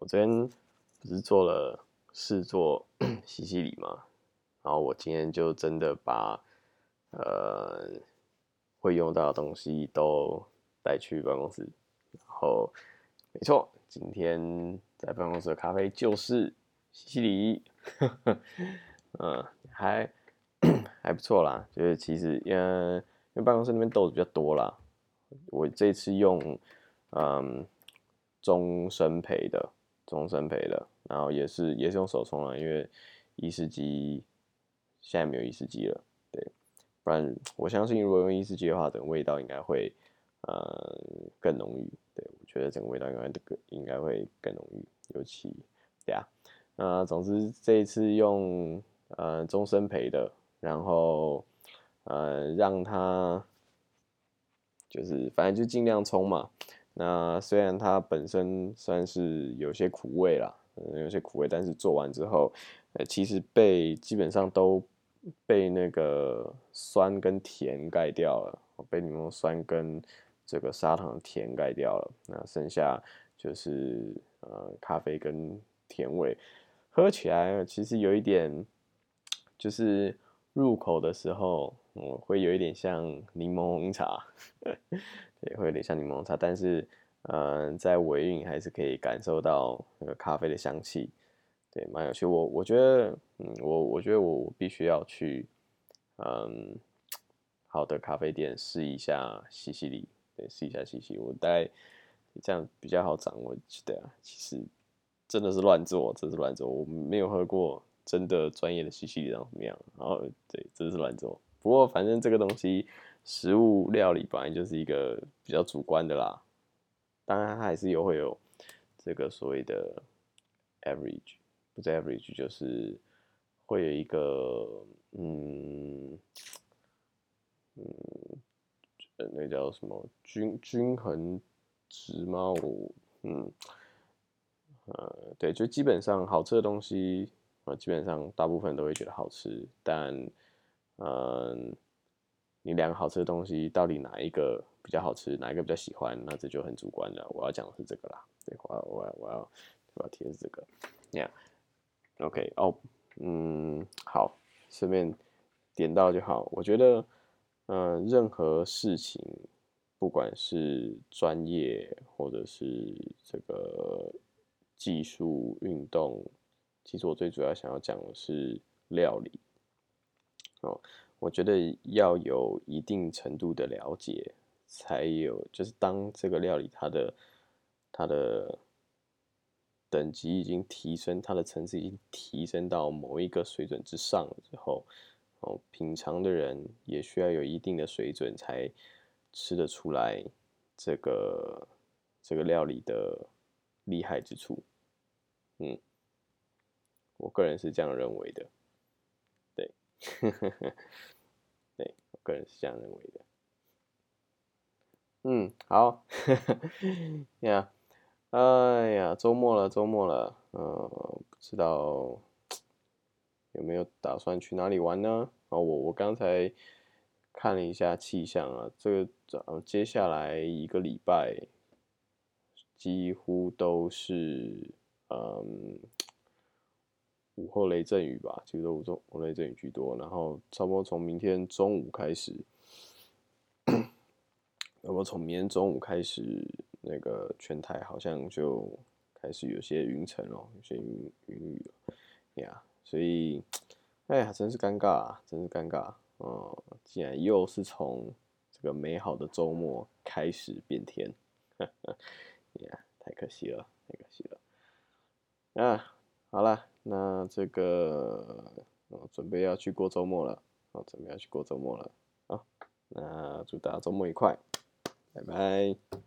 我昨天不是做了试做西西里嘛？然后我今天就真的把呃会用到的东西都带去办公室，然后没错，今天在办公室的咖啡就是西西里，嗯，还还不错啦，就是其实因为因为办公室那边豆子比较多啦，我这次用嗯中生培的。终身培的，然后也是也是用手冲了，因为意式机现在没有意式机了，对，不然我相信如果用意式机的话，整个味道应该会呃更浓郁，对我觉得整个味道应该更应该会更浓郁，尤其对啊，那总之这一次用呃终身培的，然后呃让它就是反正就尽量冲嘛。那虽然它本身算是有些苦味啦，嗯，有些苦味，但是做完之后，呃，其实被基本上都被那个酸跟甜盖掉了，被柠檬酸跟这个砂糖甜盖掉了。那剩下就是呃咖啡跟甜味，喝起来其实有一点，就是入口的时候，我，会有一点像柠檬红茶。也会有点像柠檬茶，但是，嗯，在尾韵还是可以感受到那个咖啡的香气，对，蛮有趣。我我觉得，嗯，我我觉得我必须要去，嗯，好的咖啡店试一下西西里，对，试一下西西。我大概这样比较好掌握。对啊，其实真的是乱做，真是乱做。我没有喝过真的专业的西西里长什么样，然后对，真是乱做。不过反正这个东西。食物料理本来就是一个比较主观的啦，当然它还是有会有这个所谓的 average，不是 average 就是会有一个嗯嗯，那叫什么均均衡值吗？我嗯呃对，就基本上好吃的东西，呃基本上大部分都会觉得好吃，但嗯。你两个好吃的东西，到底哪一个比较好吃，哪一个比较喜欢？那这就很主观了。我要讲的是这个啦，对，我要我要我要我要提的是这个，Yeah，OK，哦，嗯，好，顺便点到就好。我觉得，嗯，任何事情，不管是专业或者是这个技术运动，其实我最主要想要讲的是料理，哦。我觉得要有一定程度的了解，才有就是当这个料理它的它的等级已经提升，它的层次已经提升到某一个水准之上了之后，哦，品尝的人也需要有一定的水准才吃得出来这个这个料理的厉害之处。嗯，我个人是这样认为的。对，我个人是这样认为的。嗯，好，呀，哎呀，周末了，周末了，嗯，不知道有没有打算去哪里玩呢？啊，我我刚才看了一下气象啊，这个接下来一个礼拜几乎都是嗯。午后雷阵雨吧，其实都午中午雷阵雨居多。然后差不多从明天中午开始，那么从明天中午开始，那个全台好像就开始有些云层哦，有些云云雨了呀。所以，哎呀，真是尴尬啊，真是尴尬。哦，竟然又是从这个美好的周末开始变天，呀，太可惜了，太可惜了。啊，好了。那这个，我准备要去过周末了，我准备要去过周末了，啊，那祝大家周末愉快，拜拜。